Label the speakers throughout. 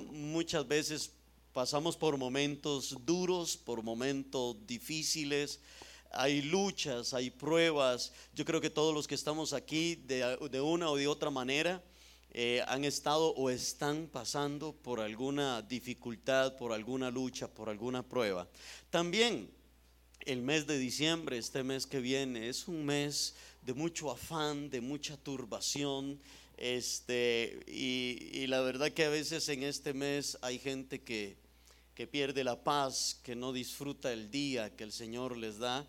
Speaker 1: Muchas veces pasamos por momentos duros, por momentos difíciles. Hay luchas, hay pruebas. Yo creo que todos los que estamos aquí de, una o de otra manera eh, han estado o están pasando por alguna dificultad, por alguna lucha, por alguna prueba. También el mes de diciembre, este mes que viene, es un mes de mucho afán, de mucha turbación, este, y, la verdad que a veces en este mes hay gente que, que pierde la paz, que no disfruta el día que el Señor les da.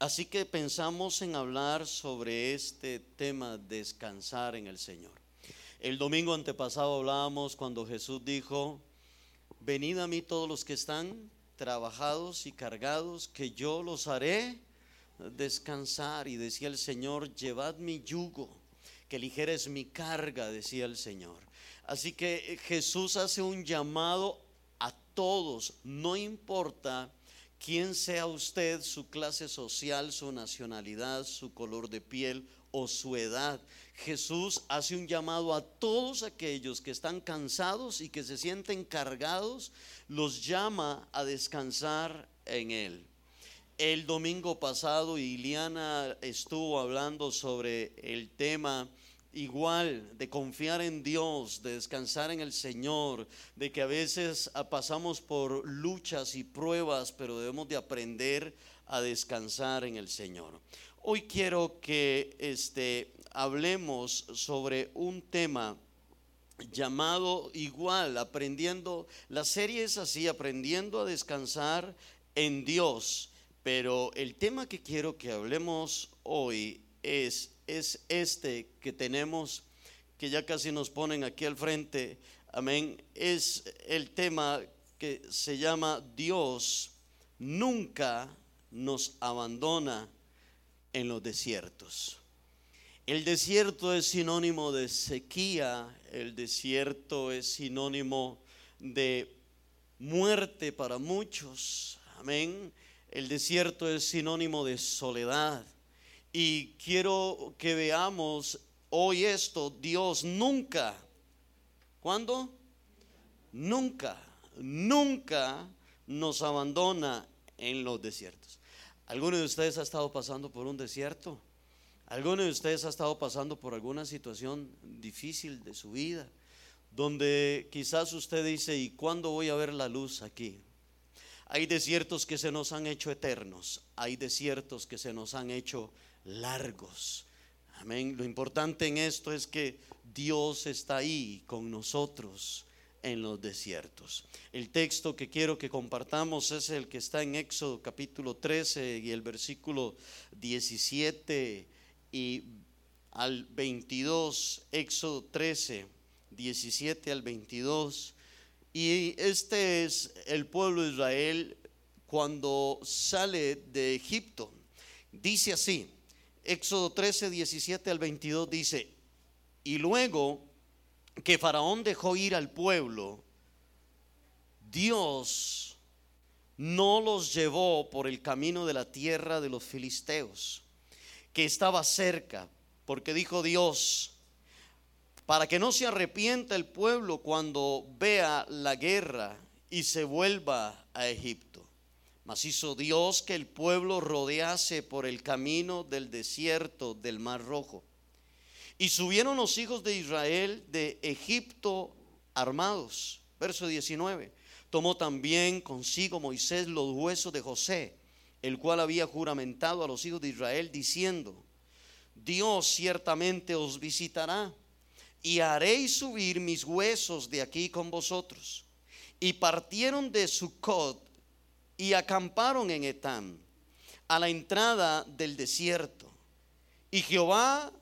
Speaker 1: Así que pensamos en hablar sobre este tema, descansar en el Señor. El domingo antepasado hablábamos cuando Jesús dijo, venid a mí todos los que están trabajados y cargados, que yo los haré descansar. Y decía el Señor, llevad mi yugo que ligera es mi carga, decía el Señor. Así que eh, Jesús hace un llamado a todos, no importa quién sea usted, su clase social, su nacionalidad, su color de piel o su edad. Jesús hace un llamado a todos aquellos que están cansados y que se sienten cargados, los llama a descansar en Él. El domingo pasado Iliana estuvo hablando sobre el tema igual de confiar en Dios, de descansar en el Señor, de que a veces pasamos por luchas y pruebas, pero debemos de aprender a descansar en el Señor. Hoy quiero que este hablemos sobre un tema llamado igual, aprendiendo, la serie es así, aprendiendo a descansar en Dios. Pero el tema que quiero que hablemos hoy es, es este que tenemos, que ya casi nos ponen aquí al frente, amén, es el tema que se llama Dios nunca nos abandona en los desiertos. El desierto es sinónimo de sequía, el desierto es sinónimo de muerte para muchos, amén. El desierto es sinónimo de soledad. Y quiero que veamos hoy esto. Dios nunca, ¿cuándo? Nunca, nunca nos abandona en los desiertos. ¿Alguno de ustedes ha estado pasando por un desierto? ¿Alguno de ustedes ha estado pasando por alguna situación difícil de su vida? Donde quizás usted dice, ¿y cuándo voy a ver la luz aquí? Hay desiertos que se nos han hecho eternos, hay desiertos que se nos han hecho largos. Amén. Lo importante en esto es que Dios está ahí con nosotros en los desiertos. El texto que quiero que compartamos es el que está en Éxodo capítulo 13 y el versículo 17 y al 22, Éxodo 13, 17 al 22. Y este es el pueblo de Israel cuando sale de Egipto. Dice así, Éxodo 13, 17 al 22 dice, y luego que Faraón dejó ir al pueblo, Dios no los llevó por el camino de la tierra de los filisteos, que estaba cerca, porque dijo Dios, para que no se arrepienta el pueblo cuando vea la guerra y se vuelva a Egipto. Mas hizo Dios que el pueblo rodease por el camino del desierto del Mar Rojo. Y subieron los hijos de Israel de Egipto armados. Verso 19. Tomó también consigo Moisés los huesos de José, el cual había juramentado a los hijos de Israel, diciendo, Dios ciertamente os visitará y haréis subir mis huesos de aquí con vosotros. Y partieron de Sucot y acamparon en Etam, a la entrada del desierto. Y Jehová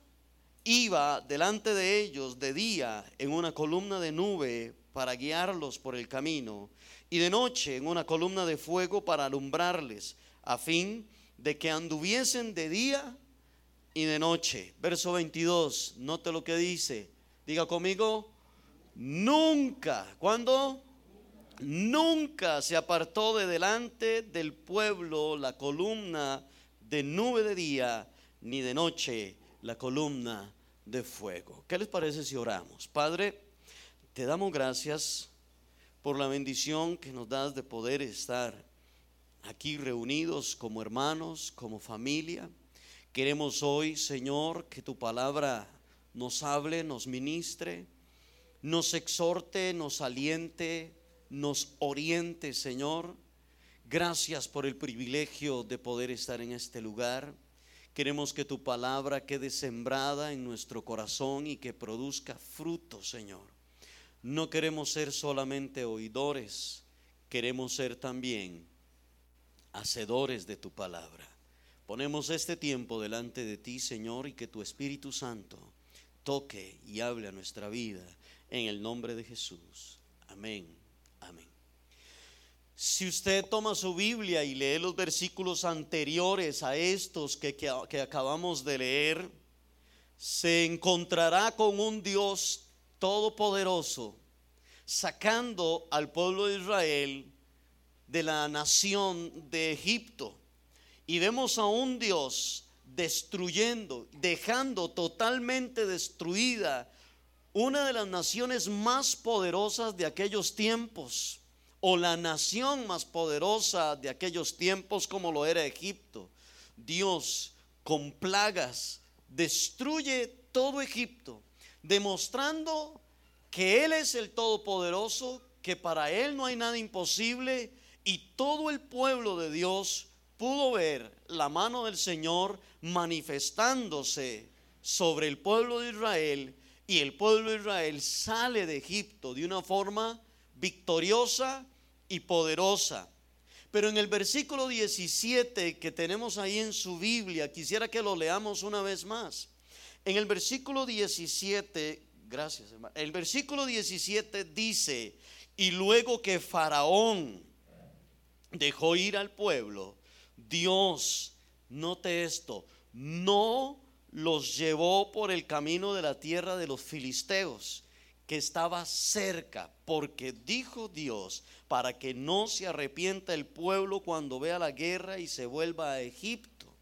Speaker 1: iba delante de ellos de día en una columna de nube para guiarlos por el camino, y de noche en una columna de fuego para alumbrarles, a fin de que anduviesen de día y de noche. Verso 22, note lo que dice Diga conmigo, nunca, ¿cuándo? Nunca se apartó de delante del pueblo la columna de nube de día, ni de noche la columna de fuego. ¿Qué les parece si oramos? Padre, Te damos gracias por la bendición que nos das de poder estar aquí reunidos como hermanos, como familia. Queremos hoy, Señor, que tu palabra nos hable, nos ministre, nos exhorte, nos aliente, nos oriente, Señor. Gracias por el privilegio de poder estar en este lugar. Queremos que tu palabra quede sembrada en nuestro corazón y que produzca fruto, Señor. No queremos ser solamente oidores, queremos ser también hacedores de tu palabra. Ponemos este tiempo delante de ti, Señor, y que tu Espíritu Santo toque y hable a nuestra vida en el nombre de Jesús. Amén. Amén. Si usted toma su Biblia y lee los versículos anteriores a estos que, que, acabamos de leer, se encontrará con un Dios todopoderoso, sacando al pueblo de Israel de la nación de Egipto. Y vemos a un Dios destruyendo, dejando totalmente destruida una de las naciones más poderosas de aquellos tiempos, o la nación más poderosa de aquellos tiempos como lo era Egipto. Dios con plagas destruye todo Egipto, demostrando que Él es el Todopoderoso, que para Él no hay nada imposible y todo el pueblo de Dios pudo ver la mano del Señor manifestándose sobre el pueblo de Israel y el pueblo de Israel sale de Egipto de una forma victoriosa y poderosa. Pero en el versículo 17 que tenemos ahí en su Biblia, quisiera que lo leamos una vez más. En el versículo 17, gracias hermano, el versículo 17 dice, y luego que Faraón dejó ir al pueblo, Dios, note esto, no los llevó por el camino de la tierra de los filisteos, que estaba cerca, porque dijo Dios, para que no se arrepienta el pueblo cuando vea la guerra y se vuelva a Egipto.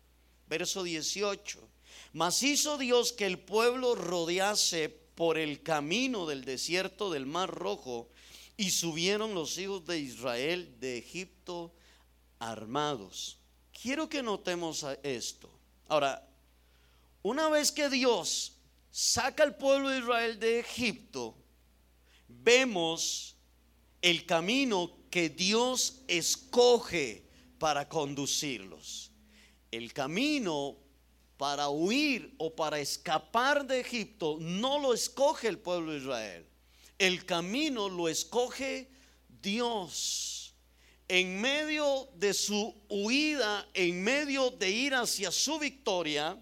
Speaker 1: Verso 18. Mas hizo Dios que el pueblo rodease por el camino del desierto del Mar Rojo, y subieron los hijos de Israel de Egipto armados. Quiero que notemos esto. Ahora, una vez que Dios saca al pueblo de Israel de Egipto, vemos el camino que Dios escoge para conducirlos. El camino para huir o para escapar de Egipto no lo escoge el pueblo de Israel. El camino lo escoge Dios en medio de su huida, en medio de ir hacia su victoria,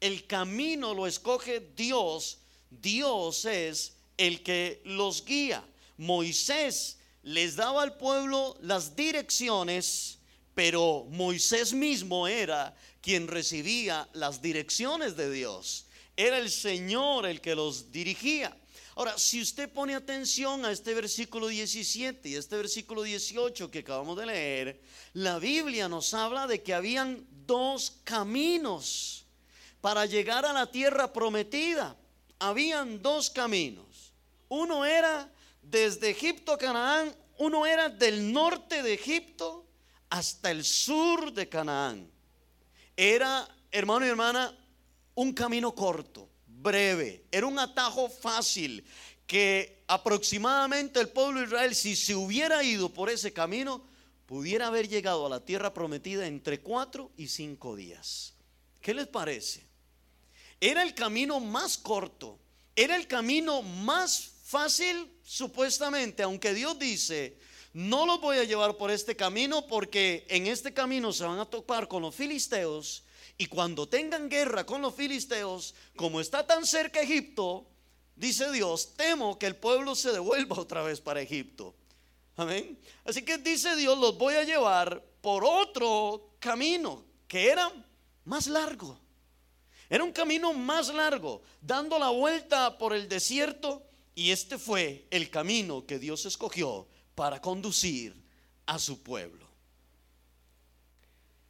Speaker 1: el camino lo escoge Dios. Dios es el que los guía. Moisés les daba al pueblo las direcciones, pero Moisés mismo era quien recibía las direcciones de Dios. Era el Señor el que los dirigía. Ahora, si usted pone atención a este versículo 17 y este versículo 18 que acabamos de leer, la Biblia nos habla de que habían dos caminos para llegar a la tierra prometida. Habían dos caminos. Uno era desde Egipto a Canaán, uno era del norte de Egipto hasta el sur de Canaán. Era, hermano y hermana, un camino corto breve, era un atajo fácil que aproximadamente el pueblo de Israel, si se hubiera ido por ese camino, pudiera haber llegado a la tierra prometida entre cuatro y cinco días. ¿Qué les parece? Era el camino más corto, era el camino más fácil supuestamente, aunque Dios dice, no los voy a llevar por este camino porque en este camino se van a topar con los filisteos y cuando tengan guerra con los filisteos, como está tan cerca Egipto, dice Dios, temo que el pueblo se devuelva otra vez para Egipto. Amén. Así que dice Dios, los voy a llevar por otro camino que era más largo. Era un camino más largo, dando la vuelta por el desierto. Y este fue el camino que Dios escogió para conducir a su pueblo.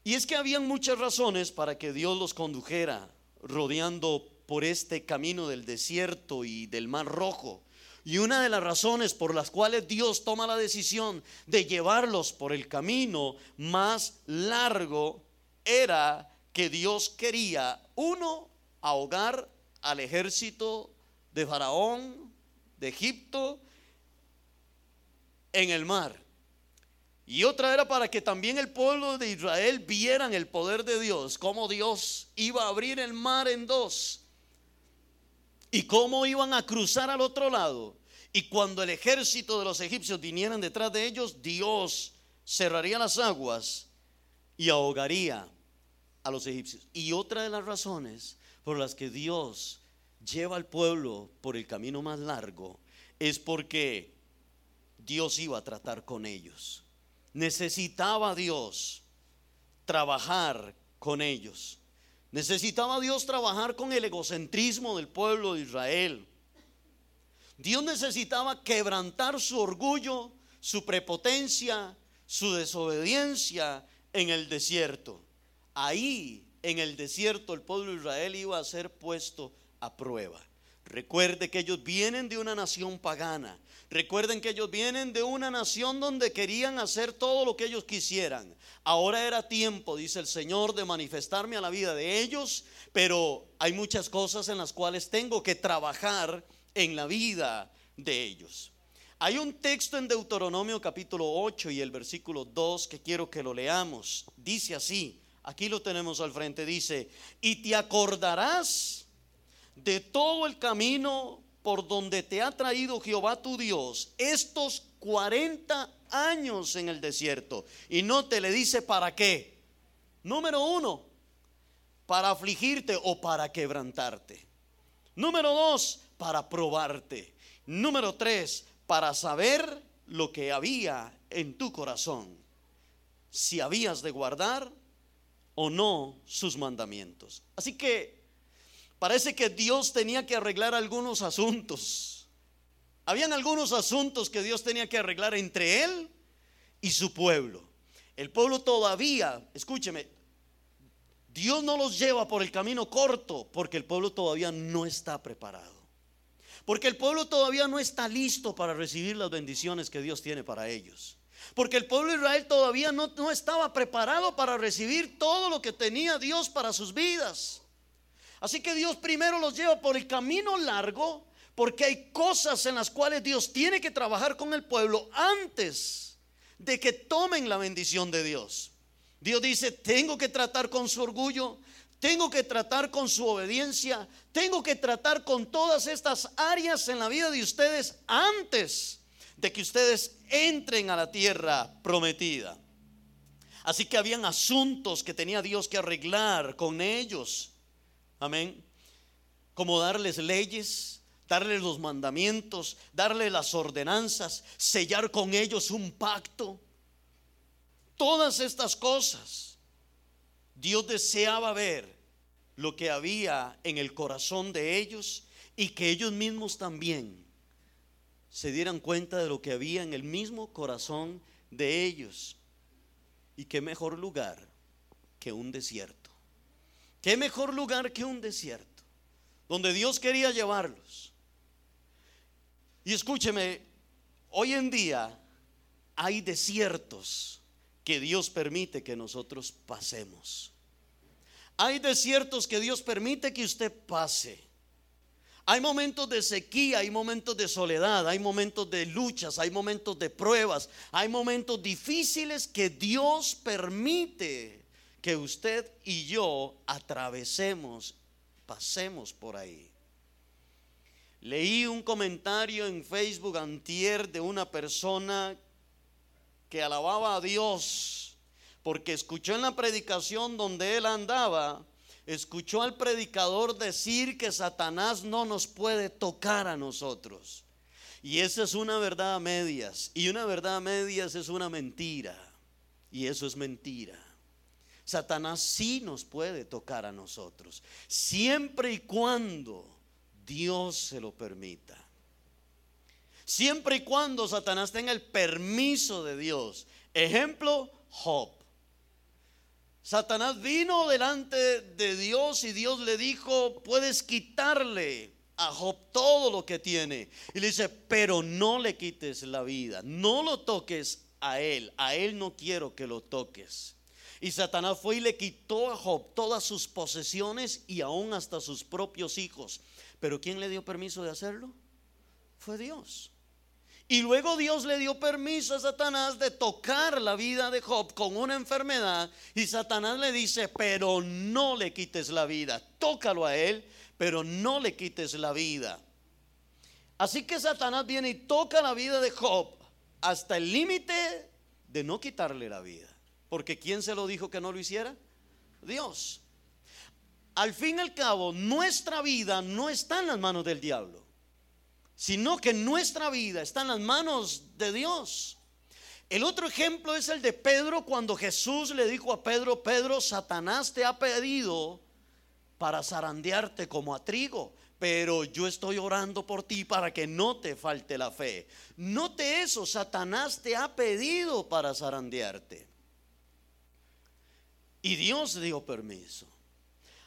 Speaker 1: Y es que habían muchas razones para que Dios los condujera rodeando por este camino del desierto y del mar rojo. Y una de las razones por las cuales Dios toma la decisión de llevarlos por el camino más largo era que Dios quería, uno, ahogar al ejército de Faraón, de Egipto, en el mar. Y otra era para que también el pueblo de Israel vieran el poder de Dios, cómo Dios iba a abrir el mar en dos y cómo iban a cruzar al otro lado. Y cuando el ejército de los egipcios vinieran detrás de ellos, Dios cerraría las aguas y ahogaría a los egipcios. Y otra de las razones por las que Dios lleva al pueblo por el camino más largo es porque Dios iba a tratar con ellos. Necesitaba Dios trabajar con ellos. Necesitaba Dios trabajar con el egocentrismo del pueblo de Israel. Dios necesitaba quebrantar su orgullo, su prepotencia, su desobediencia en el desierto. Ahí, en el desierto, el pueblo de Israel iba a ser puesto a prueba. Recuerde que ellos vienen de una nación pagana. Recuerden que ellos vienen de una nación donde querían hacer todo lo que ellos quisieran. Ahora era tiempo, dice el Señor, de manifestarme a la vida de ellos, pero hay muchas cosas en las cuales tengo que trabajar en la vida de ellos. Hay un texto en Deuteronomio capítulo 8 y el versículo 2 que quiero que lo leamos. Dice así, aquí lo tenemos al frente, dice, y te acordarás de todo el camino por donde te ha traído Jehová tu Dios estos 40 años en el desierto. Y no te le dice para qué. Número uno, para afligirte o para quebrantarte. Número dos, para probarte. Número tres, para saber lo que había en tu corazón. Si habías de guardar o no sus mandamientos. Así que Parece que Dios tenía que arreglar algunos asuntos. Habían algunos asuntos que Dios tenía que arreglar entre Él y su pueblo. El pueblo todavía, escúcheme, Dios no los lleva por el camino corto porque el pueblo todavía no está preparado. Porque el pueblo todavía no está listo para recibir las bendiciones que Dios tiene para ellos. Porque el pueblo de Israel todavía no, no estaba preparado para recibir todo lo que tenía Dios para sus vidas. Así que Dios primero los lleva por el camino largo porque hay cosas en las cuales Dios tiene que trabajar con el pueblo antes de que tomen la bendición de Dios. Dios dice, tengo que tratar con su orgullo, tengo que tratar con su obediencia, tengo que tratar con todas estas áreas en la vida de ustedes antes de que ustedes entren a la tierra prometida. Así que habían asuntos que tenía Dios que arreglar con ellos. Amén. Como darles leyes, darles los mandamientos, darles las ordenanzas, sellar con ellos un pacto. Todas estas cosas, Dios deseaba ver lo que había en el corazón de ellos y que ellos mismos también se dieran cuenta de lo que había en el mismo corazón de ellos. Y qué mejor lugar que un desierto. ¿Qué mejor lugar que un desierto? Donde Dios quería llevarlos. Y escúcheme, hoy en día hay desiertos que Dios permite que nosotros pasemos. Hay desiertos que Dios permite que usted pase. Hay momentos de sequía, hay momentos de soledad, hay momentos de luchas, hay momentos de pruebas, hay momentos difíciles que Dios permite que usted y yo atravesemos, pasemos por ahí. Leí un comentario en Facebook antier de una persona que alababa a Dios porque escuchó en la predicación donde él andaba, escuchó al predicador decir que Satanás no nos puede tocar a nosotros. Y esa es una verdad a medias. Y una verdad a medias es una mentira. Y eso es mentira. Satanás sí nos puede tocar a nosotros, siempre y cuando Dios se lo permita. Siempre y cuando Satanás tenga el permiso de Dios. Ejemplo, Job. Satanás vino delante de Dios y Dios le dijo, puedes quitarle a Job todo lo que tiene. Y le dice, pero no le quites la vida, no lo toques a él, a él no quiero que lo toques. Y Satanás fue y le quitó a Job todas sus posesiones y aún hasta sus propios hijos. Pero ¿quién le dio permiso de hacerlo? Fue Dios. Y luego Dios le dio permiso a Satanás de tocar la vida de Job con una enfermedad. Y Satanás le dice, pero no le quites la vida. Tócalo a él, pero no le quites la vida. Así que Satanás viene y toca la vida de Job hasta el límite de no quitarle la vida. Porque ¿quién se lo dijo que no lo hiciera? Dios. Al fin y al cabo, nuestra vida no está en las manos del diablo sino que nuestra vida está en las manos de Dios. El otro ejemplo es el de Pedro cuando Jesús le dijo a Pedro, Pedro, Satanás te ha pedido para zarandearte como a trigo, pero yo estoy orando por ti para que no te falte la fe. Note eso, Satanás te ha pedido para zarandearte. Y Dios dio permiso.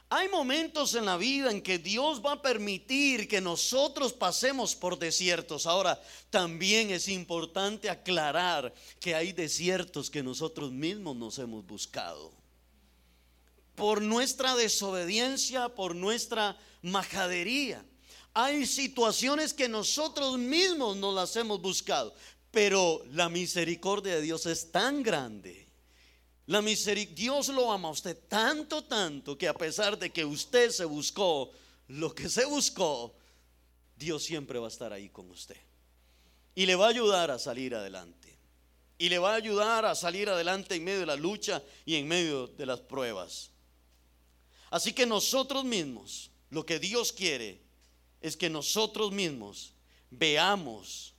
Speaker 1: Hay momentos en la vida en que Dios va a permitir que nosotros pasemos por desiertos. Ahora, también es importante aclarar que hay desiertos que nosotros mismos nos hemos buscado. Por nuestra desobediencia, por nuestra majadería. Hay situaciones que nosotros mismos nos las hemos buscado. Pero la misericordia de Dios es tan grande la misericordia, Dios lo ama a usted tanto, tanto, que a pesar de que usted se buscó lo que se buscó, Dios siempre va a estar ahí con usted. Y le va a ayudar a salir adelante. Y le va a ayudar a salir adelante en medio de la lucha y en medio de las pruebas. Así que nosotros mismos, lo que Dios quiere es que nosotros mismos veamos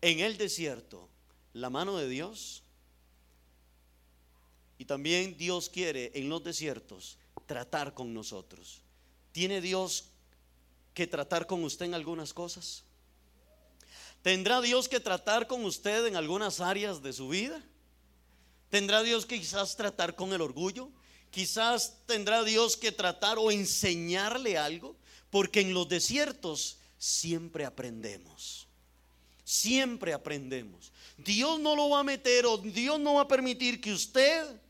Speaker 1: en el desierto la mano de Dios y también Dios quiere en los desiertos tratar con nosotros. ¿Tiene Dios que tratar con usted en algunas cosas? ¿Tendrá Dios que tratar con usted en algunas áreas de su vida? ¿Tendrá Dios que quizás tratar con el orgullo? Quizás tendrá Dios que tratar o enseñarle algo, porque en los desiertos siempre aprendemos. Siempre aprendemos. Dios no lo va a meter o Dios no va a permitir que usted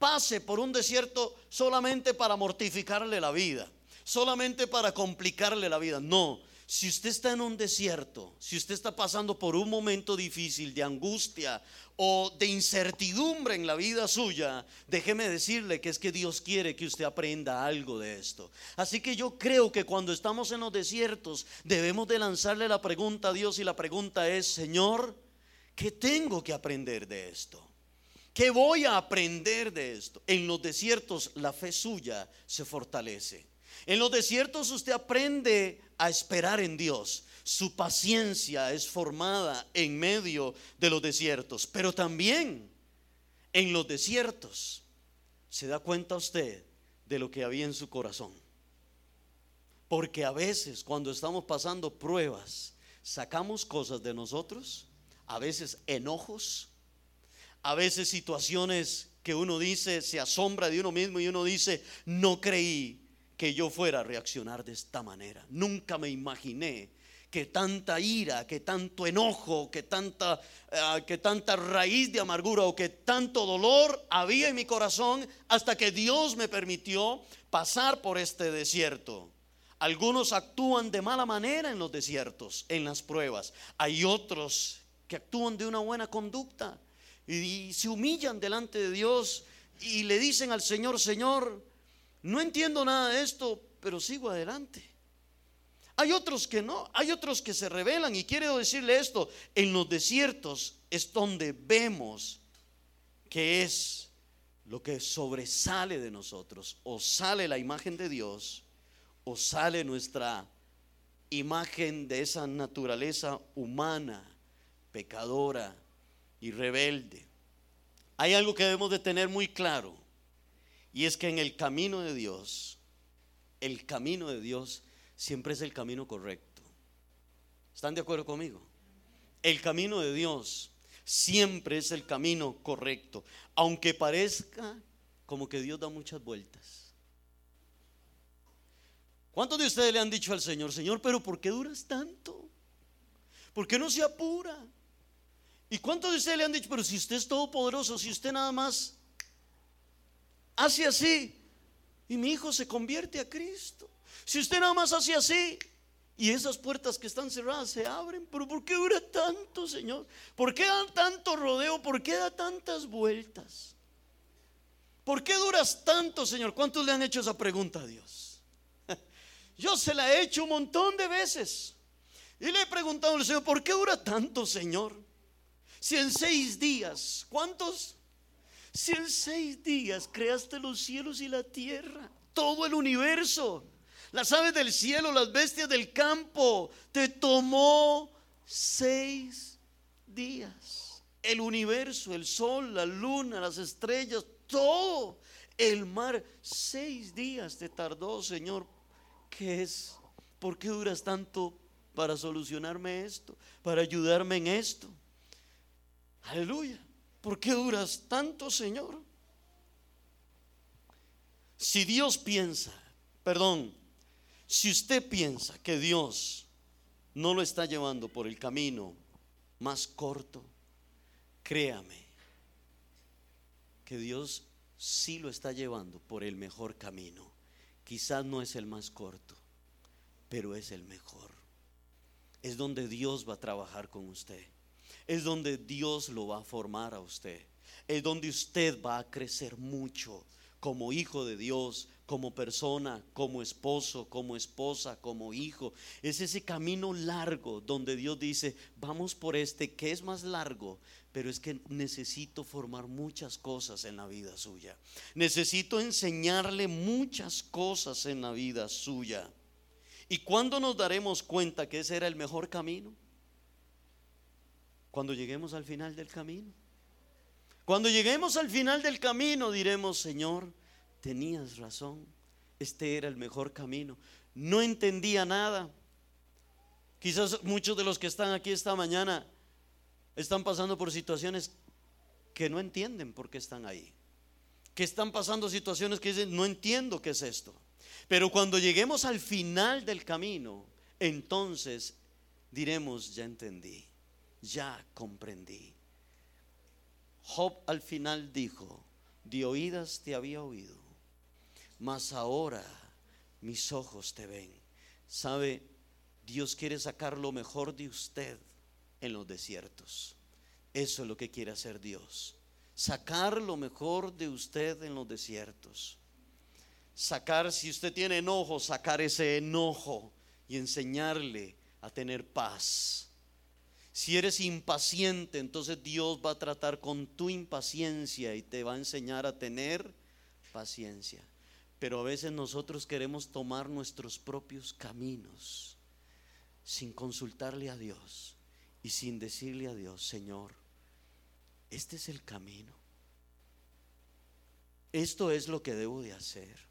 Speaker 1: pase por un desierto solamente para mortificarle la vida, solamente para complicarle la vida. No, si usted está en un desierto, si usted está pasando por un momento difícil de angustia o de incertidumbre en la vida suya, déjeme decirle que es que Dios quiere que usted aprenda algo de esto. Así que yo creo que cuando estamos en los desiertos debemos de lanzarle la pregunta a Dios y la pregunta es, Señor, ¿qué tengo que aprender de esto? ¿Qué voy a aprender de esto? En los desiertos la fe suya se fortalece. En los desiertos usted aprende a esperar en Dios. Su paciencia es formada en medio de los desiertos. Pero también en los desiertos se da cuenta usted de lo que había en su corazón. Porque a veces cuando estamos pasando pruebas, sacamos cosas de nosotros, a veces enojos, a veces situaciones que uno dice, se asombra de uno mismo y uno dice, no creí que yo fuera a reaccionar de esta manera. Nunca me imaginé que tanta ira, que tanto enojo, que tanta, eh, que tanta raíz de amargura o que tanto dolor había en mi corazón hasta que Dios me permitió pasar por este desierto. Algunos actúan de mala manera en los desiertos, en las pruebas. Hay otros que actúan de una buena conducta y se humillan delante de Dios y le dicen al Señor, Señor, no entiendo nada de esto, pero sigo adelante. Hay otros que no, hay otros que se rebelan y quiero decirle esto, en los desiertos es donde vemos que es lo que sobresale de nosotros, o sale la imagen de Dios, o sale nuestra imagen de esa naturaleza humana, pecadora, y rebelde. Hay algo que debemos de tener muy claro y es que en el camino de Dios, el camino de Dios siempre es el camino correcto. ¿Están de acuerdo conmigo? El camino de Dios siempre es el camino correcto, aunque parezca como que Dios da muchas vueltas. ¿Cuántos de ustedes le han dicho al Señor, Señor, pero ¿por qué duras tanto? ¿Por qué no se apura? ¿Y cuántos de ustedes le han dicho, pero si usted es todopoderoso, si usted nada más hace así y mi hijo se convierte a Cristo? Si usted nada más hace así y esas puertas que están cerradas se abren, pero ¿por qué dura tanto, Señor? ¿Por qué da tanto rodeo? ¿Por qué da tantas vueltas? ¿Por qué duras tanto, Señor? ¿Cuántos le han hecho esa pregunta a Dios? Yo se la he hecho un montón de veces. Y le he preguntado al Señor, ¿por qué dura tanto, Señor? Si en seis días, ¿cuántos? Si en seis días creaste los cielos y la tierra, todo el universo, las aves del cielo, las bestias del campo, te tomó seis días. El universo, el sol, la luna, las estrellas, todo. El mar, seis días te tardó, Señor. ¿Qué es? ¿Por qué duras tanto para solucionarme esto, para ayudarme en esto. Aleluya. ¿Por qué duras tanto, Señor? Si Dios piensa, perdón, si usted piensa que Dios no lo está llevando por el camino más corto, créame que Dios sí lo está llevando por el mejor camino. Quizás no es el más corto, pero es el mejor es donde Dios va a trabajar con usted. Es donde Dios lo va a formar a usted. Es donde usted va a crecer mucho como hijo de Dios, como persona, como esposo, como esposa, como hijo. Es ese camino largo donde Dios dice, vamos por este que es más largo, pero es que necesito formar muchas cosas en la vida suya. Necesito enseñarle muchas cosas en la vida suya. ¿Y cuándo nos daremos cuenta que ese era el mejor camino? Cuando lleguemos al final del camino. Cuando lleguemos al final del camino diremos, Señor, tenías razón, este era el mejor camino. No entendía nada. Quizás muchos de los que están aquí esta mañana están pasando por situaciones que no entienden por qué están ahí. Que están pasando situaciones que dicen, no entiendo qué es esto. Pero cuando lleguemos al final del camino, entonces diremos, ya entendí, ya comprendí. Job al final dijo, de oídas te había oído, mas ahora mis ojos te ven. ¿Sabe? Dios quiere sacar lo mejor de usted en los desiertos. Eso es lo que quiere hacer Dios. Sacar lo mejor de usted en los desiertos sacar, si usted tiene enojo, sacar ese enojo y enseñarle a tener paz. Si eres impaciente, entonces Dios va a tratar con tu impaciencia y te va a enseñar a tener paciencia. Pero a veces nosotros queremos tomar nuestros propios caminos sin consultarle a Dios y sin decirle a Dios, Señor, este es el camino. Esto es lo que debo de hacer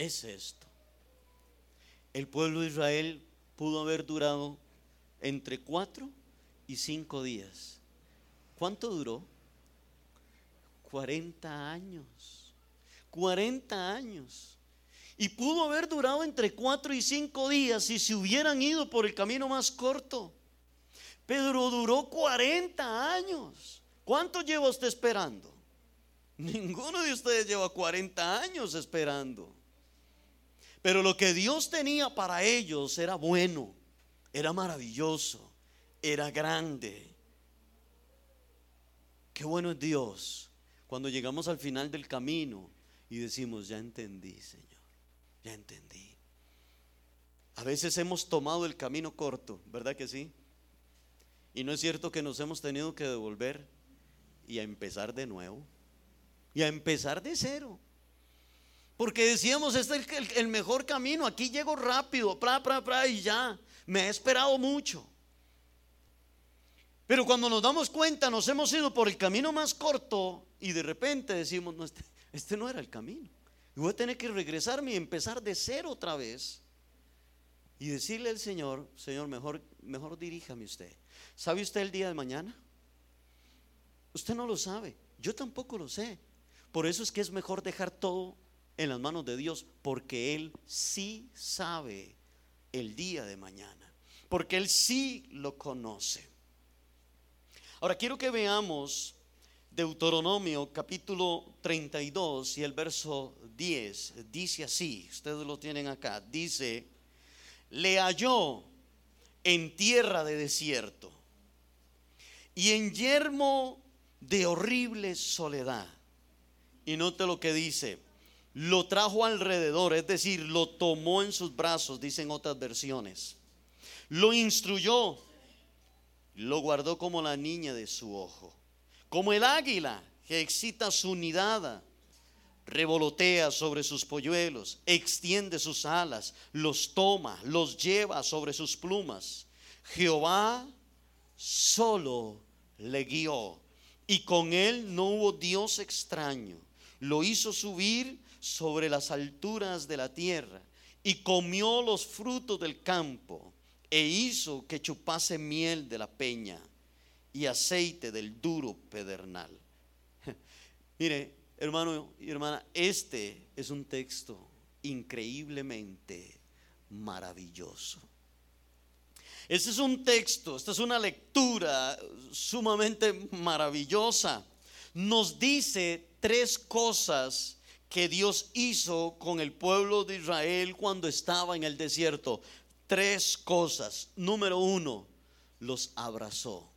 Speaker 1: es esto. El pueblo de Israel pudo haber durado entre cuatro y cinco días. ¿Cuánto duró? 40 años. 40 años. Y pudo haber durado entre cuatro y cinco días si se hubieran ido por el camino más corto. Pedro duró 40 años. ¿Cuánto lleva usted esperando? Ninguno de ustedes lleva 40 años esperando. Pero lo que Dios tenía para ellos era bueno, era maravilloso, era grande. Qué bueno es Dios cuando llegamos al final del camino y decimos, ya entendí, Señor, ya entendí. A veces hemos tomado el camino corto, ¿verdad que sí? Y no es cierto que nos hemos tenido que devolver y a empezar de nuevo y a empezar de cero. Porque decíamos, este es el, mejor camino, aquí llego rápido, pra, pra, pra, y ya. Me he esperado mucho. Pero cuando nos damos cuenta, nos hemos ido por el camino más corto y de repente decimos, no, este, este no era el camino. Y voy a tener que regresarme y empezar de cero otra vez. Y decirle al Señor, Señor, mejor, mejor diríjame usted. ¿Sabe usted el día de mañana? Usted no lo sabe. Yo tampoco lo sé. Por eso es que es mejor dejar todo en las manos de Dios porque Él sí sabe el día de mañana, porque Él sí lo conoce. Ahora quiero que veamos Deuteronomio capítulo 32 y el verso 10. Dice así, ustedes lo tienen acá, dice, le halló en tierra de desierto y en yermo de horrible soledad. Y note lo que dice, lo trajo alrededor, es decir, lo tomó en sus brazos, dicen otras versiones. Lo instruyó, lo guardó como la niña de su ojo, como el águila que excita su nidada, revolotea sobre sus polluelos, extiende sus alas, los toma, los lleva sobre sus plumas. Jehová solo le guió y con él no hubo Dios extraño. Lo hizo subir sobre las alturas de la tierra y comió los frutos del campo e hizo que chupase miel de la peña y aceite del duro pedernal. Mire, hermano y hermana, este es un texto increíblemente maravilloso. Este es un texto, esta es una lectura sumamente maravillosa. Nos dice tres cosas que Dios hizo con el pueblo de Israel cuando estaba en el desierto. Tres cosas. Número uno, los abrazó.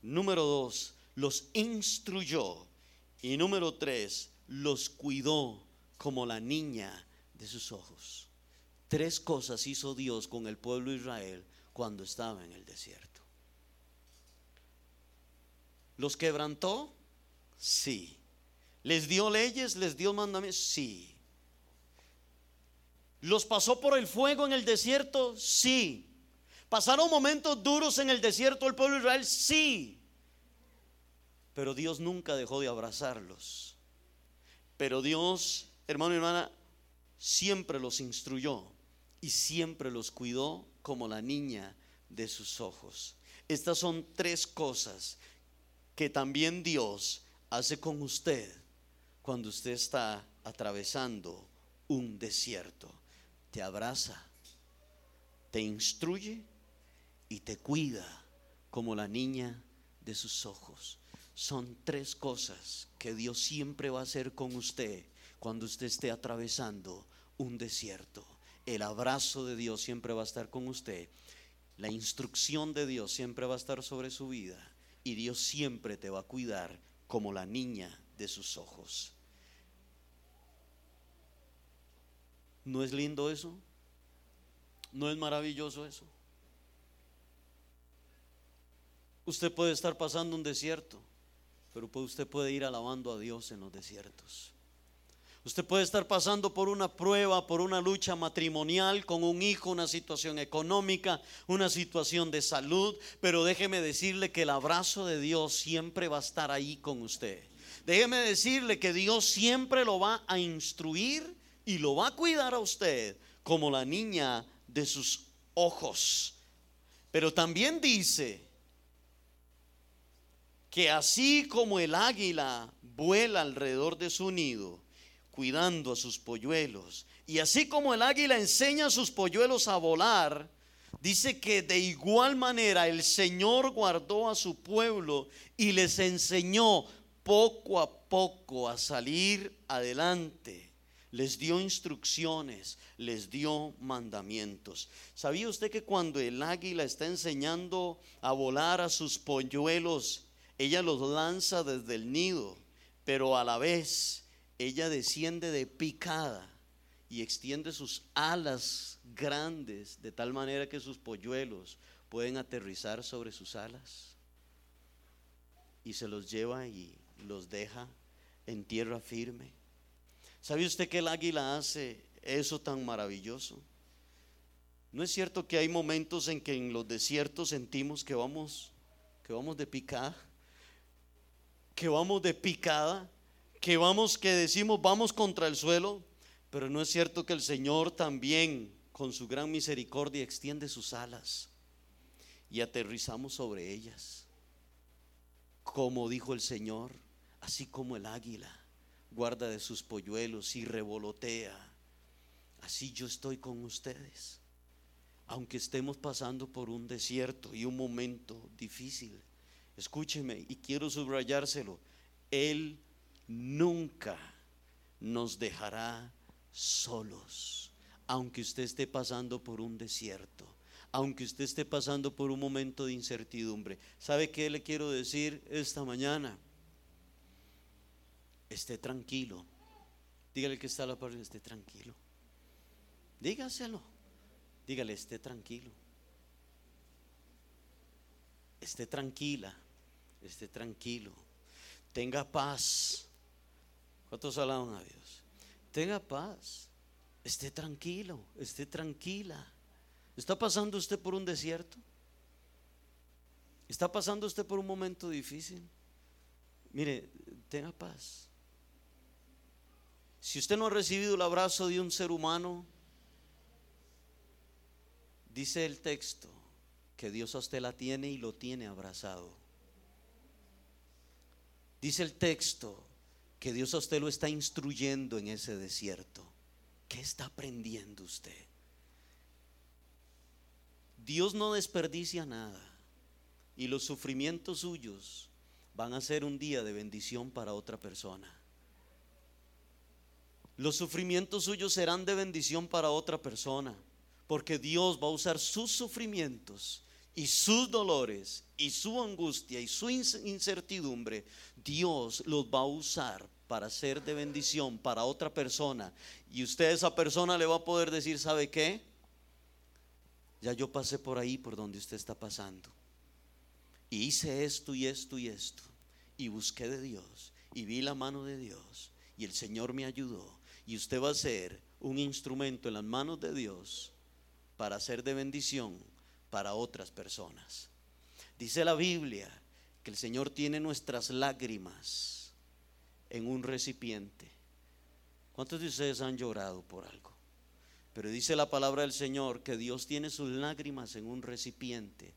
Speaker 1: Número dos, los instruyó. Y número tres, los cuidó como la niña de sus ojos. Tres cosas hizo Dios con el pueblo de Israel cuando estaba en el desierto. ¿Los quebrantó? Sí. ¿Les dio leyes? ¿Les dio mandamientos? Sí. ¿Los pasó por el fuego en el desierto? Sí. ¿Pasaron momentos duros en el desierto el pueblo de Israel? Sí. Pero Dios nunca dejó de abrazarlos. Pero Dios, hermano y hermana, siempre los instruyó y siempre los cuidó como la niña de sus ojos. Estas son tres cosas que también Dios hace con usted cuando usted está atravesando un desierto. Te abraza, te instruye y te cuida como la niña de sus ojos. Son tres cosas que Dios siempre va a hacer con usted cuando usted esté atravesando un desierto el abrazo de Dios siempre va a estar con usted. La instrucción de Dios siempre va a estar sobre su vida. Y Dios siempre te va a cuidar como la niña de sus ojos. ¿No es lindo eso? ¿No es maravilloso eso? Usted puede estar pasando un desierto, pero usted puede ir alabando a Dios en los desiertos. Usted puede estar pasando por una prueba, por una lucha matrimonial con un hijo, una situación económica, una situación de salud, pero déjeme decirle que el abrazo de Dios siempre va a estar ahí con usted. Déjeme decirle que Dios siempre lo va a instruir y lo va a cuidar a usted como la niña de sus ojos. Pero también dice que así como el águila vuela alrededor de su nido, cuidando a sus polluelos. Y así como el águila enseña a sus polluelos a volar, dice que de igual manera el Señor guardó a su pueblo y les enseñó poco a poco a salir adelante. Les dio instrucciones, les dio mandamientos. ¿Sabía usted que cuando el águila está enseñando a volar a sus polluelos, ella los lanza desde el nido, pero a la vez ella desciende de picada y extiende sus alas grandes de tal manera que sus polluelos pueden aterrizar sobre sus alas y se los lleva y los deja en tierra firme. ¿Sabe usted que el águila hace eso tan maravilloso? ¿No es cierto que hay momentos en que en los desiertos sentimos que vamos que vamos de picada? Que vamos de picada que vamos, que decimos vamos contra el suelo, pero no es cierto que el Señor también, con su gran misericordia, extiende sus alas y aterrizamos sobre ellas. Como dijo el Señor, así como el águila guarda de sus polluelos y revolotea. Así yo estoy con ustedes. Aunque estemos pasando por un desierto y un momento difícil, escúcheme y quiero subrayárselo, Él nunca nos dejará solos, aunque usted esté pasando por un desierto, aunque usted esté pasando por un momento de incertidumbre. ¿Sabe qué le quiero decir esta mañana? Esté tranquilo. Dígale que está la par, esté tranquilo. Dígaselo. Dígale, esté tranquilo. Esté tranquila. Esté tranquilo. Tenga paz. ¿Cuántos alaban a Dios? Tenga paz. Esté tranquilo. Esté tranquila. ¿Está pasando usted por un desierto? ¿Está pasando usted por un momento difícil? Mire, tenga paz. Si usted no ha recibido el abrazo de un ser humano, dice el texto que Dios a usted la tiene y lo tiene abrazado. Dice el texto que Dios a usted lo está instruyendo en ese desierto. ¿Qué está aprendiendo usted? Dios no desperdicia nada y los sufrimientos suyos van a ser un día de bendición para otra persona. Los sufrimientos suyos serán de bendición para otra persona, porque Dios va a usar sus sufrimientos y sus dolores y su angustia y su incertidumbre, Dios los va a usar para ser de bendición para otra persona. Y usted a esa persona le va a poder decir, ¿sabe qué? Ya yo pasé por ahí, por donde usted está pasando. Y hice esto y esto y esto. Y busqué de Dios. Y vi la mano de Dios. Y el Señor me ayudó y usted va a ser un instrumento en las manos de Dios para ser de bendición para otras personas. Dice la Biblia que el Señor tiene nuestras lágrimas en un recipiente. ¿Cuántos de ustedes han llorado por algo? Pero dice la palabra del Señor que Dios tiene sus lágrimas en un recipiente.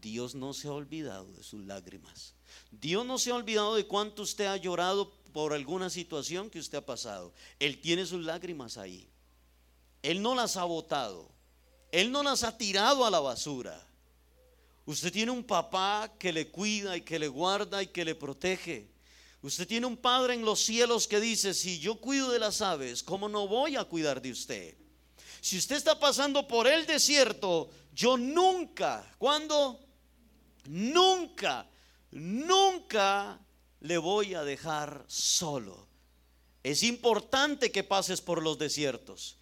Speaker 1: Dios no se ha olvidado de sus lágrimas. Dios no se ha olvidado de cuánto usted ha llorado por alguna situación que usted ha pasado. Él tiene sus lágrimas ahí. Él no las ha botado. Él no las ha tirado a la basura. Usted tiene un papá que le cuida y que le guarda y que le protege. Usted tiene un padre en los cielos que dice, si yo cuido de las aves, ¿cómo no voy a cuidar de usted? Si usted está pasando por el desierto, yo nunca, ¿cuándo? Nunca, nunca le voy a dejar solo. Es importante que pases por los desiertos.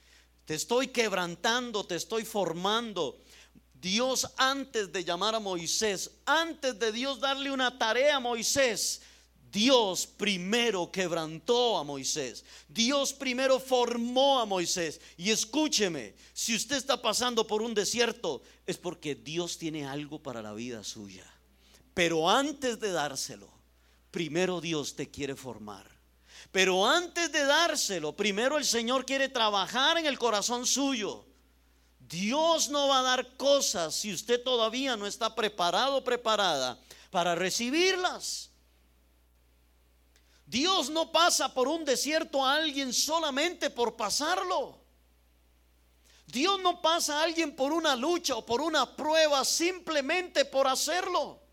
Speaker 1: Te estoy quebrantando, te estoy formando. Dios antes de llamar a Moisés, antes de Dios darle una tarea a Moisés, Dios primero quebrantó a Moisés. Dios primero formó a Moisés. Y escúcheme, si usted está pasando por un desierto, es porque Dios tiene algo para la vida suya. Pero antes de dárselo, primero Dios te quiere formar. Pero antes de dárselo, primero el Señor quiere trabajar en el corazón suyo. Dios no va a dar cosas si usted todavía no está preparado, preparada para recibirlas. Dios no pasa por un desierto a alguien solamente por pasarlo. Dios no pasa a alguien por una lucha o por una prueba simplemente por hacerlo.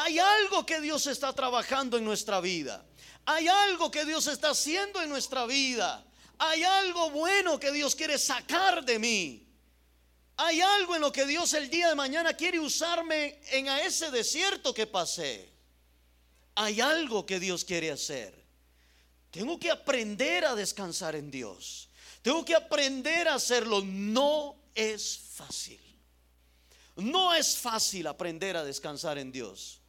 Speaker 1: Hay algo que Dios está trabajando en nuestra vida. Hay algo que Dios está haciendo en nuestra vida. Hay algo bueno que Dios quiere sacar de mí. Hay algo en lo que Dios el día de mañana quiere usarme en ese desierto que pasé. Hay algo que Dios quiere hacer. Tengo que aprender a descansar en Dios. Tengo que aprender a hacerlo. No es fácil. No es fácil aprender a descansar en Dios.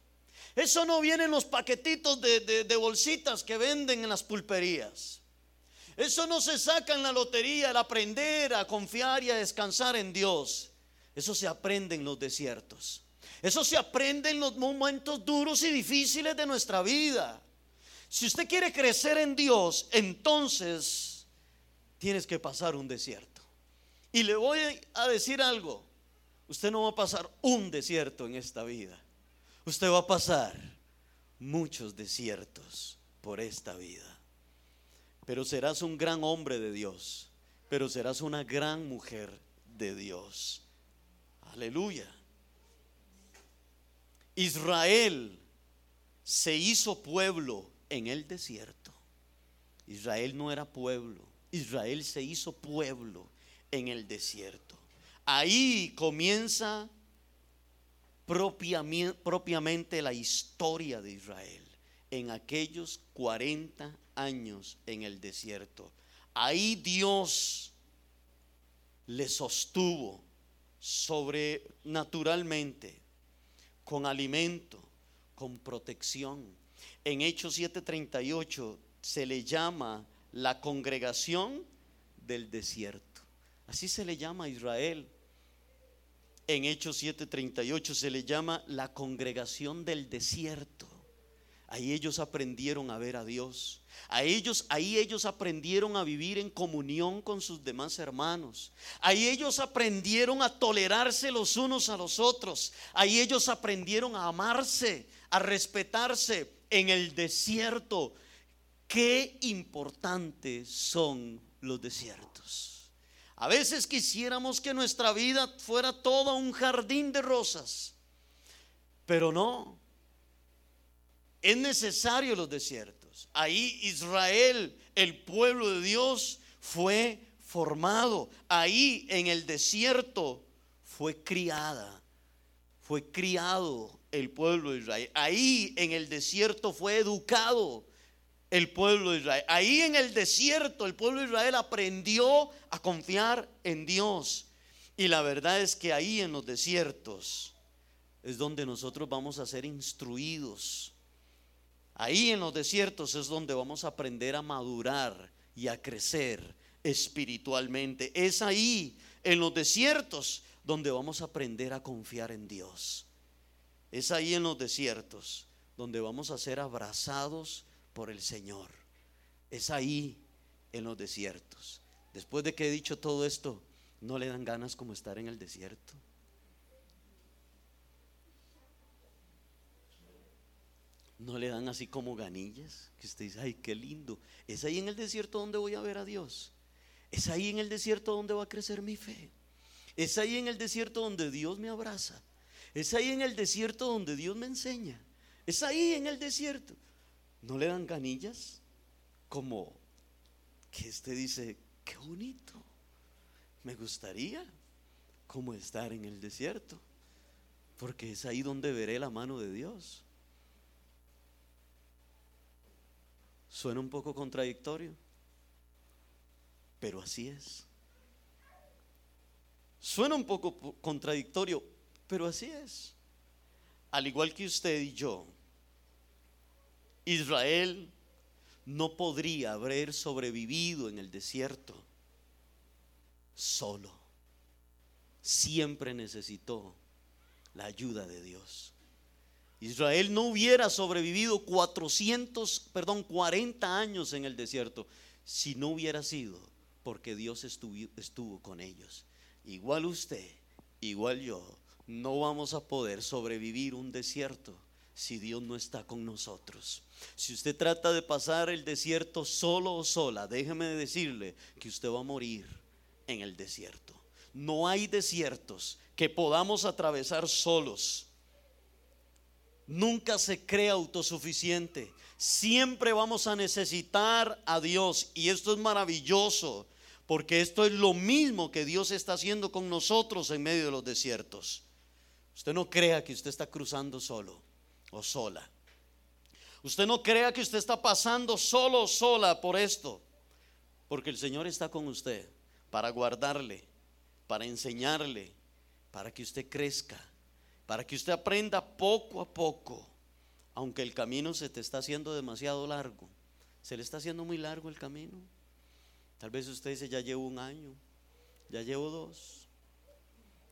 Speaker 1: Eso no viene en los paquetitos de, bolsitas que venden en las pulperías. Eso no se saca en la lotería, el aprender a confiar y a descansar en Dios. Eso se aprende en los desiertos. Eso se aprende en los momentos duros y difíciles de nuestra vida. Si usted quiere crecer en Dios, entonces tienes que pasar un desierto. Y le voy a decir algo. Usted no va a pasar un desierto en esta vida usted va a pasar muchos desiertos por esta vida. pero serás un gran hombre de Dios, pero serás una gran mujer de Dios. Aleluya. Israel se hizo pueblo en el desierto. Israel no era pueblo, Israel se hizo pueblo en el desierto. Ahí comienza propiamente la historia de Israel en aquellos 40 años en el desierto. Ahí Dios le sostuvo sobrenaturalmente con alimento, con protección. En Hechos 7:38 se le llama la congregación del desierto. Así se le llama a Israel. En Hechos 7:38 se le llama la congregación del desierto. Ahí ellos aprendieron a ver a Dios. A ellos, ahí ellos aprendieron a vivir en comunión con sus demás hermanos. Ahí ellos aprendieron a tolerarse los unos a los otros. Ahí ellos aprendieron a amarse, a respetarse en el desierto. Qué importantes son los desiertos. A veces quisiéramos que nuestra vida fuera todo un jardín de rosas, pero no. Es necesario los desiertos. Ahí Israel, el pueblo de Dios, fue formado. Ahí en el desierto fue criada. Fue criado el pueblo de Israel. Ahí en el desierto fue educado el pueblo de Israel. Ahí en el desierto el pueblo de Israel aprendió a confiar en Dios. Y la verdad es que ahí en los desiertos es donde nosotros vamos a ser instruidos Ahí en los desiertos es donde vamos a aprender a madurar y a crecer espiritualmente. Es ahí, en los desiertos, donde vamos a aprender a confiar en Dios. Es ahí en los desiertos donde vamos a ser abrazados por el Señor. Es ahí en los desiertos. Después de que he dicho todo esto, ¿no le dan ganas como estar en el desierto? no le dan así como ganillas, que usted dice, ay, qué lindo. Es ahí en el desierto donde voy a ver a Dios. Es ahí en el desierto donde va a crecer mi fe. Es ahí en el desierto donde Dios me abraza. Es ahí en el desierto donde Dios me enseña. Es ahí en el desierto. ¿No le dan ganillas? Como que usted dice, qué bonito. Me gustaría como estar en el desierto. Porque es ahí donde veré la mano de Dios. Suena un poco contradictorio, pero así es. Suena un poco contradictorio, pero así es. Al igual que usted y yo, Israel no podría haber sobrevivido en el desierto solo. Siempre necesitó la ayuda de Dios. Israel no hubiera sobrevivido 400, perdón, 40 años en el desierto si no hubiera sido porque Dios estuvo, estuvo con ellos. Igual usted, igual yo, no vamos a poder sobrevivir un desierto si Dios no está con nosotros. Si usted trata de pasar el desierto solo o sola, déjeme decirle que usted va a morir en el desierto. No hay desiertos que podamos atravesar solos. Nunca se cree autosuficiente. Siempre vamos a necesitar a Dios. Y esto es maravilloso, porque esto es lo mismo que Dios está haciendo con nosotros en medio de los desiertos. Usted no crea que usted está cruzando solo o sola. Usted no crea que usted está pasando solo o sola por esto, porque el Señor está con usted para guardarle, para enseñarle, para que usted crezca para que usted aprenda poco a poco, aunque el camino se te está haciendo demasiado largo. ¿Se le está haciendo muy largo el camino? Tal vez usted dice, ya llevo un año, ya llevo dos.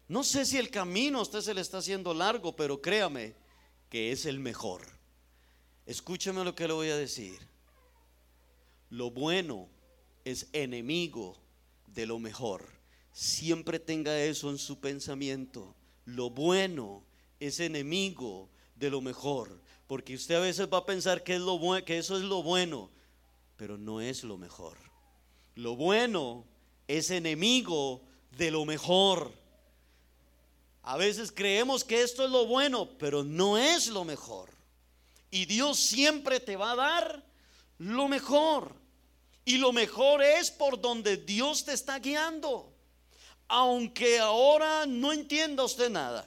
Speaker 1: No sé si el camino a usted se le está haciendo largo, pero créame que es el mejor. Escúcheme lo que le voy a decir. Lo bueno es enemigo de lo mejor. Siempre tenga eso en su pensamiento. Lo bueno es enemigo de lo mejor. Porque usted a veces va a pensar que, es lo que eso es lo bueno. pero no es lo mejor. Lo bueno es enemigo de lo mejor. A veces creemos que esto es lo bueno, pero no es lo mejor. Y Dios siempre te va a dar lo mejor. Y lo mejor es por donde Dios te está guiando. Aunque ahora no entienda usted nada.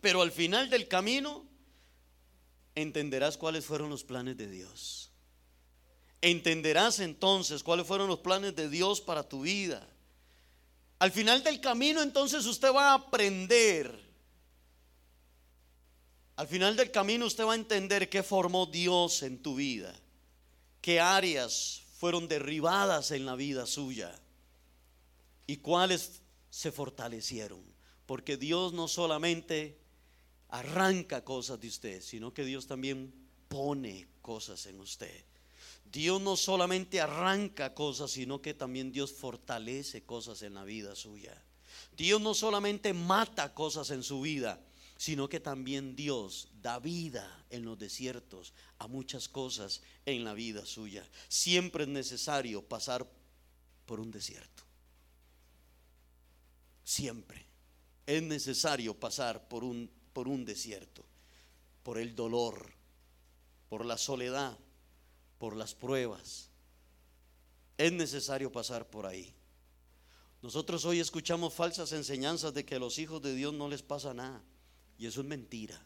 Speaker 1: Pero al final del camino entenderás cuáles fueron los planes de Dios. Entenderás entonces cuáles fueron los planes de Dios para tu vida. Al final del camino entonces usted va a aprender. Al final del camino usted va a entender qué formó Dios en tu vida, qué áreas fueron derribadas en la vida suya y cuáles se fortalecieron. Porque Dios no solamente arranca cosas de usted, sino que Dios también pone cosas en usted. Dios no solamente arranca cosas, sino que también Dios fortalece cosas en la vida suya. Dios no solamente mata cosas en su vida, sino que también Dios da vida en los desiertos a muchas cosas en la vida suya. Siempre es necesario pasar por un desierto. Siempre es necesario pasar por un, por un desierto, por el dolor, por la soledad, por las pruebas. Es necesario pasar por ahí. Nosotros hoy escuchamos falsas enseñanzas de que a los hijos de Dios no les pasa nada. Y eso es mentira.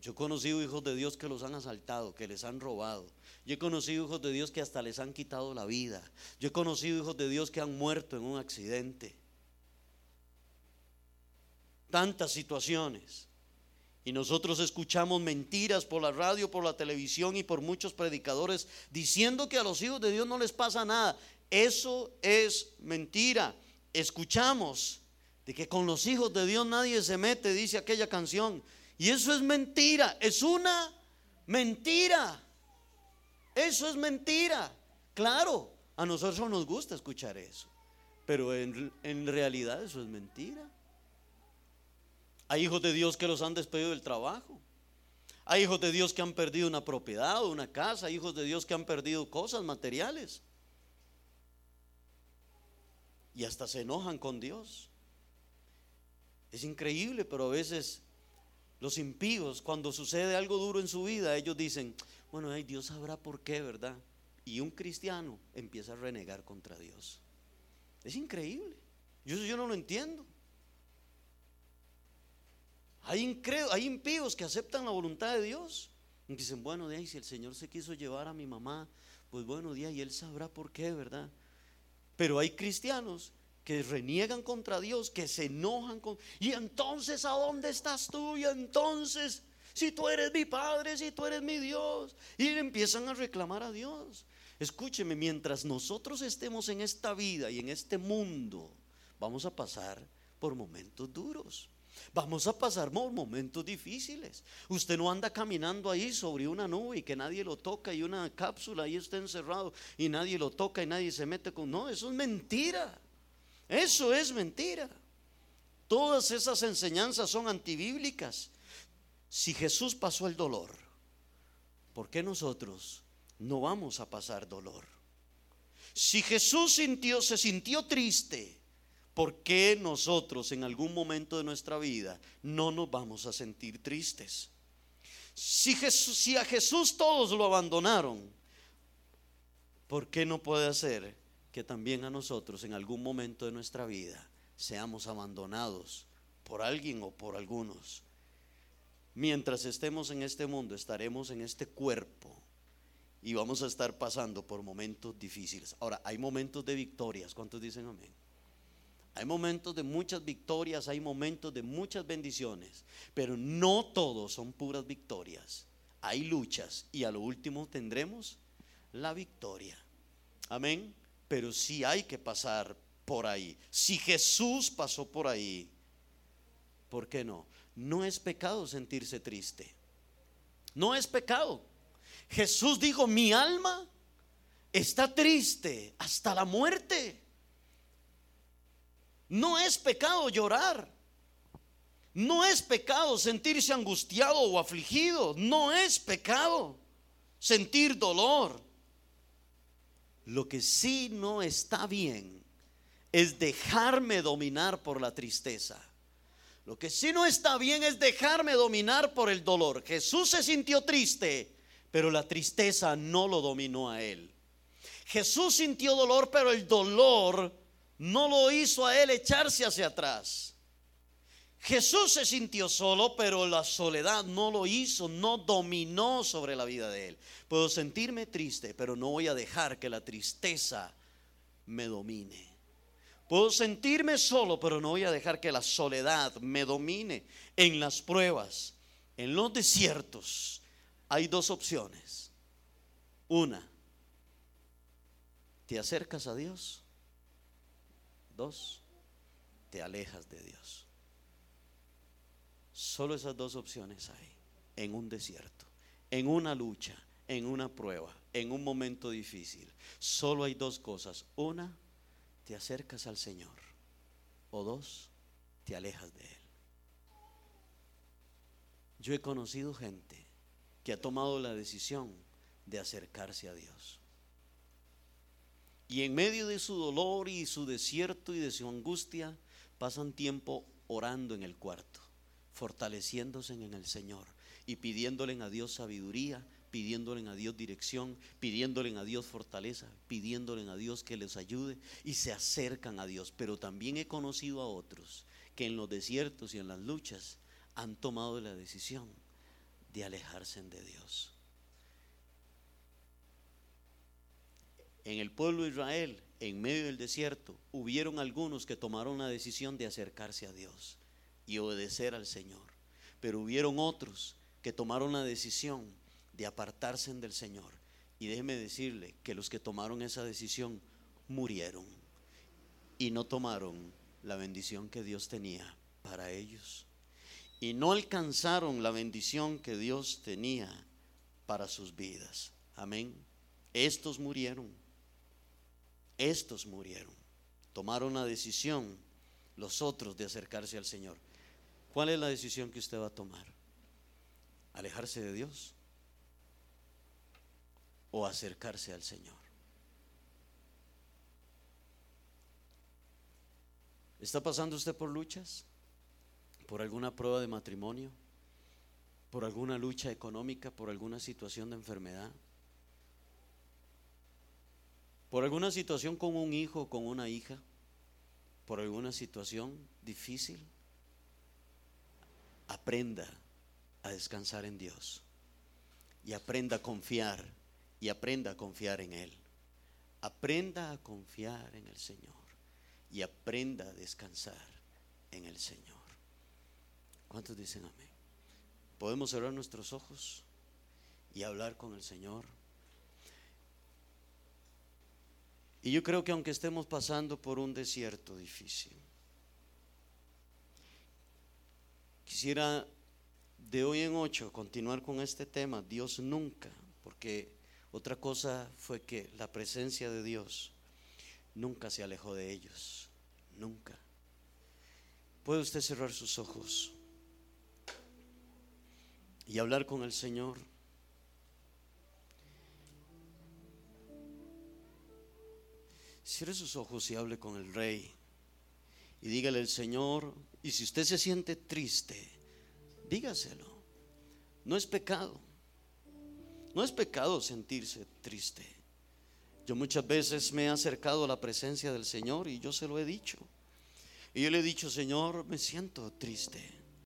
Speaker 1: Yo he conocido hijos de Dios que los han asaltado, que les han robado. Yo he conocido hijos de Dios que hasta les han quitado la vida. Yo he conocido hijos de Dios que han muerto en un accidente. Tantas situaciones. Y nosotros escuchamos mentiras por la radio, por la televisión y por muchos predicadores diciendo que a los hijos de Dios no les pasa nada. Eso es mentira. Escuchamos de que con los hijos de Dios nadie se mete, dice aquella canción. Y eso es mentira. Es una mentira. Eso es mentira. Claro, a nosotros nos gusta escuchar eso. Pero en, en realidad eso es mentira. Hay hijos de Dios que los han despedido del trabajo. Hay hijos de Dios que han perdido una propiedad o una casa. Hay hijos de Dios que han perdido cosas materiales. Y hasta se enojan con Dios. Es increíble, pero a veces los impíos, cuando sucede algo duro en su vida, ellos dicen, bueno, Dios sabrá por qué, ¿verdad? Y un cristiano empieza a renegar contra Dios. Es increíble. Yo, yo no lo entiendo. Hay, hay impíos que aceptan la voluntad de Dios. Y dicen, bueno, de si el Señor se quiso llevar a mi mamá, pues bueno, de Él sabrá por qué, ¿verdad? Pero hay cristianos que reniegan contra Dios, que se enojan con... Y entonces, ¿a dónde estás tú? Y entonces, si tú eres mi Padre, si tú eres mi Dios. Y empiezan a reclamar a Dios. Escúcheme, mientras nosotros estemos en esta vida y en este mundo, vamos a pasar por momentos duros. Vamos a pasar momentos difíciles. Usted no anda caminando ahí sobre una nube y que nadie lo toca y una cápsula ahí está encerrado y nadie lo toca y nadie se mete con... No, eso es mentira. Eso es mentira. Todas esas enseñanzas son antibíblicas. Si Jesús pasó el dolor, ¿por qué nosotros no vamos a pasar dolor? Si Jesús sintió, se sintió triste, ¿por qué nosotros en algún momento de nuestra vida no nos vamos a sentir tristes? Si, a Jesús todos lo abandonaron, ¿por qué no puede hacer que también a nosotros en algún momento de nuestra vida seamos abandonados por alguien o por algunos? Mientras estemos en este mundo, estaremos en este cuerpo y vamos a estar pasando por momentos difíciles. Ahora, hay momentos de victorias. ¿Cuántos dicen amén? Hay momentos de muchas victorias, hay momentos de muchas bendiciones, pero no todos son puras victorias. Hay luchas y a lo último tendremos la victoria. Amén. Pero sí hay que pasar por ahí. Si Jesús pasó por ahí, ¿por qué no? No es pecado sentirse triste. No es pecado. Jesús dijo, mi alma está triste hasta la muerte. No es pecado llorar. No es pecado sentirse angustiado o afligido. No es pecado sentir dolor. Lo que sí no está bien es dejarme dominar por la tristeza. Lo que sí no está bien es dejarme dominar por el dolor. Jesús se sintió triste, pero la tristeza no lo dominó a él. Jesús sintió dolor, pero el dolor no lo hizo a él echarse hacia atrás. Jesús se sintió solo, pero la soledad no lo hizo, no dominó sobre la vida de él. Puedo sentirme triste, pero no voy a dejar que la tristeza me domine. Puedo sentirme solo, pero no voy a dejar que la soledad me domine. En las pruebas, en los desiertos, hay dos opciones. Una, te acercas a Dios. Dos, te alejas de Dios. Solo esas dos opciones hay en un desierto, en una lucha, en una prueba, en un momento difícil. Solo hay dos cosas. Una, te acercas al Señor. O dos, te alejas de Él. Yo he conocido gente que ha tomado la decisión de acercarse a Dios. Y en medio de su dolor y su desierto y de su angustia, pasan tiempo orando en el cuarto fortaleciéndose en el Señor y pidiéndole a Dios sabiduría, pidiéndole a Dios dirección, pidiéndole a Dios fortaleza, pidiéndole a Dios que les ayude y se acercan a Dios. Pero también he conocido a otros que en los desiertos y en las luchas han tomado la decisión de alejarse de Dios. En el pueblo de Israel, en medio del desierto, hubieron algunos que tomaron la decisión de acercarse a Dios y obedecer al Señor. Pero hubieron otros que tomaron la decisión de apartarse del Señor. Y déjeme decirle que los que tomaron esa decisión murieron y no tomaron la bendición que Dios tenía para ellos. Y no alcanzaron la bendición que Dios tenía para sus vidas. Amén. Estos murieron. Estos murieron. Tomaron la decisión los otros de acercarse al Señor. ¿Cuál es la decisión que usted va a tomar? ¿Alejarse de Dios o acercarse al Señor? ¿Está pasando usted por luchas? ¿Por alguna prueba de matrimonio? ¿Por alguna lucha económica? ¿Por alguna situación de enfermedad? ¿Por alguna situación con un hijo con una hija? ¿Por alguna situación difícil? aprenda a descansar en Dios y aprenda a confiar y aprenda a confiar en Él. Aprenda a confiar en el Señor y aprenda a descansar en el Señor. ¿Cuántos dicen amén? Podemos cerrar nuestros ojos y hablar con el Señor. Y yo creo que aunque estemos pasando por un desierto difícil, Quisiera de hoy en ocho continuar con este tema, Dios nunca, porque otra cosa fue que la presencia de Dios nunca se alejó de ellos, nunca. ¿Puede usted cerrar sus ojos y hablar con el Señor? Cierre sus ojos y hable con el Rey y dígale al Señor, y si usted se siente triste, dígaselo. No es pecado. No es pecado sentirse triste. Yo muchas veces me he acercado a la presencia del Señor y yo se lo he dicho. Y yo le he dicho, Señor, me siento triste.